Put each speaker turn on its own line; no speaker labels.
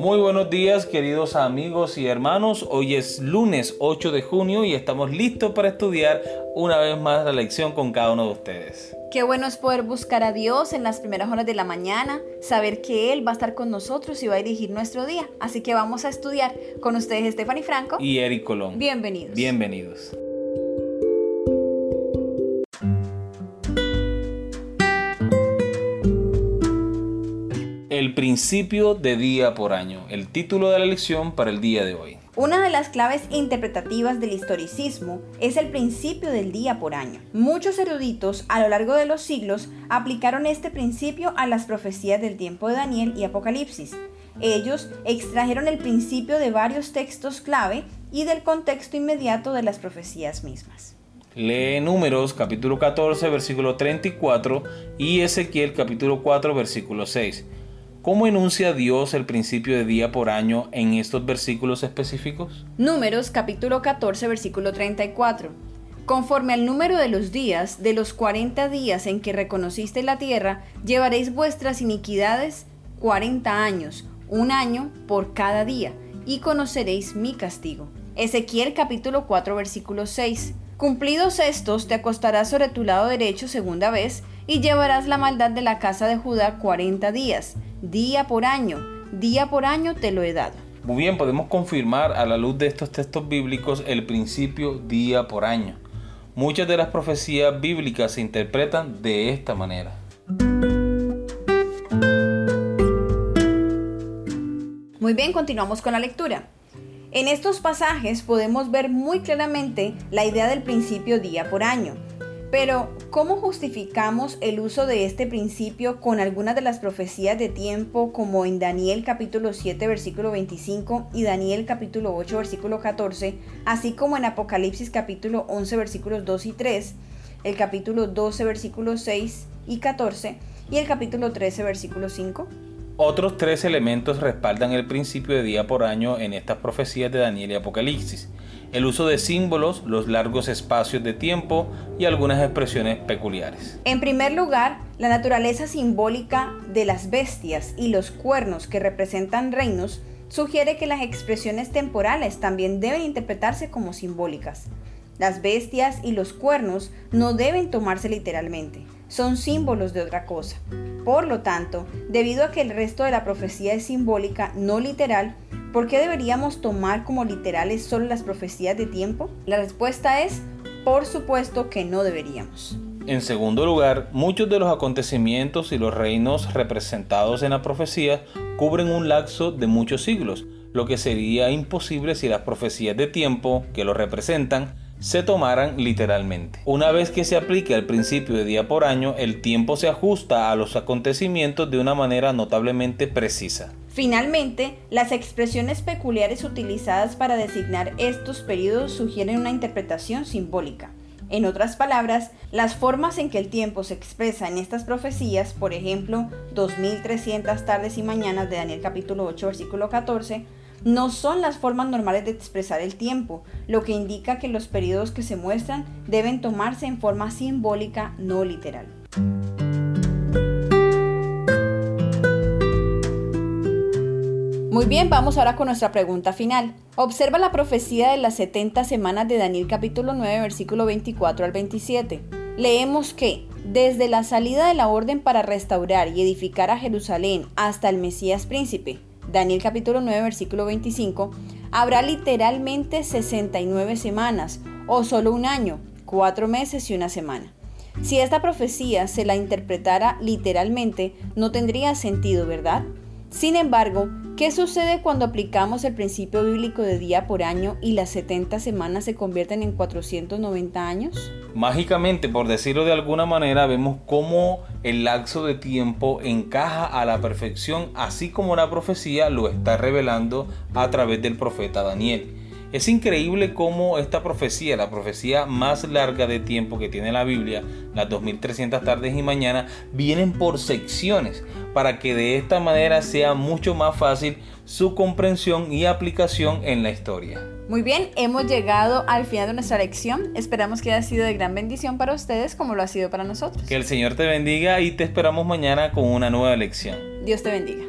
Muy buenos días queridos amigos y hermanos. Hoy es lunes 8 de junio y estamos listos para estudiar una vez más la lección con cada uno de ustedes.
Qué bueno es poder buscar a Dios en las primeras horas de la mañana, saber que Él va a estar con nosotros y va a dirigir nuestro día. Así que vamos a estudiar con ustedes Stephanie Franco
y Eric Colón.
Bienvenidos.
Bienvenidos. El principio de día por año, el título de la lección para el día de hoy.
Una de las claves interpretativas del historicismo es el principio del día por año. Muchos eruditos a lo largo de los siglos aplicaron este principio a las profecías del tiempo de Daniel y Apocalipsis. Ellos extrajeron el principio de varios textos clave y del contexto inmediato de las profecías mismas.
Lee Números capítulo 14 versículo 34 y Ezequiel capítulo 4 versículo 6. ¿Cómo enuncia Dios el principio de día por año en estos versículos específicos?
Números capítulo 14 versículo 34. Conforme al número de los días, de los 40 días en que reconociste la tierra, llevaréis vuestras iniquidades 40 años, un año por cada día, y conoceréis mi castigo. Ezequiel capítulo 4 versículo 6. Cumplidos estos, te acostarás sobre tu lado derecho segunda vez, y llevarás la maldad de la casa de Judá 40 días día por año, día por año te lo he dado.
Muy bien, podemos confirmar a la luz de estos textos bíblicos el principio día por año. Muchas de las profecías bíblicas se interpretan de esta manera.
Muy bien, continuamos con la lectura. En estos pasajes podemos ver muy claramente la idea del principio día por año pero, ¿cómo justificamos el uso de este principio con algunas de las profecías de tiempo como en Daniel capítulo 7 versículo 25 y Daniel capítulo 8 versículo 14, así como en Apocalipsis capítulo 11 versículos 2 y 3, el capítulo 12 versículos 6 y 14 y el capítulo 13 versículo 5?
Otros tres elementos respaldan el principio de día por año en estas profecías de Daniel y Apocalipsis el uso de símbolos, los largos espacios de tiempo y algunas expresiones peculiares.
En primer lugar, la naturaleza simbólica de las bestias y los cuernos que representan reinos sugiere que las expresiones temporales también deben interpretarse como simbólicas. Las bestias y los cuernos no deben tomarse literalmente, son símbolos de otra cosa. Por lo tanto, debido a que el resto de la profecía es simbólica, no literal, ¿Por qué deberíamos tomar como literales solo las profecías de tiempo? La respuesta es, por supuesto que no deberíamos.
En segundo lugar, muchos de los acontecimientos y los reinos representados en la profecía cubren un lapso de muchos siglos, lo que sería imposible si las profecías de tiempo que lo representan se tomaran literalmente. Una vez que se aplique el principio de día por año, el tiempo se ajusta a los acontecimientos de una manera notablemente precisa.
Finalmente, las expresiones peculiares utilizadas para designar estos periodos sugieren una interpretación simbólica. En otras palabras, las formas en que el tiempo se expresa en estas profecías, por ejemplo, 2300 tardes y mañanas de Daniel capítulo 8 versículo 14, no son las formas normales de expresar el tiempo, lo que indica que los periodos que se muestran deben tomarse en forma simbólica, no literal. Muy bien, vamos ahora con nuestra pregunta final. Observa la profecía de las 70 semanas de Daniel capítulo 9, versículo 24 al 27. Leemos que, desde la salida de la orden para restaurar y edificar a Jerusalén hasta el Mesías príncipe, Daniel capítulo 9, versículo 25, habrá literalmente 69 semanas, o solo un año, cuatro meses y una semana. Si esta profecía se la interpretara literalmente, no tendría sentido, ¿verdad? Sin embargo, ¿qué sucede cuando aplicamos el principio bíblico de día por año y las 70 semanas se convierten en 490 años?
Mágicamente, por decirlo de alguna manera, vemos cómo el lapso de tiempo encaja a la perfección, así como la profecía lo está revelando a través del profeta Daniel. Es increíble cómo esta profecía, la profecía más larga de tiempo que tiene la Biblia, las 2300 tardes y mañanas, vienen por secciones para que de esta manera sea mucho más fácil su comprensión y aplicación en la historia.
Muy bien, hemos llegado al final de nuestra lección. Esperamos que haya sido de gran bendición para ustedes como lo ha sido para nosotros.
Que el Señor te bendiga y te esperamos mañana con una nueva lección.
Dios te bendiga.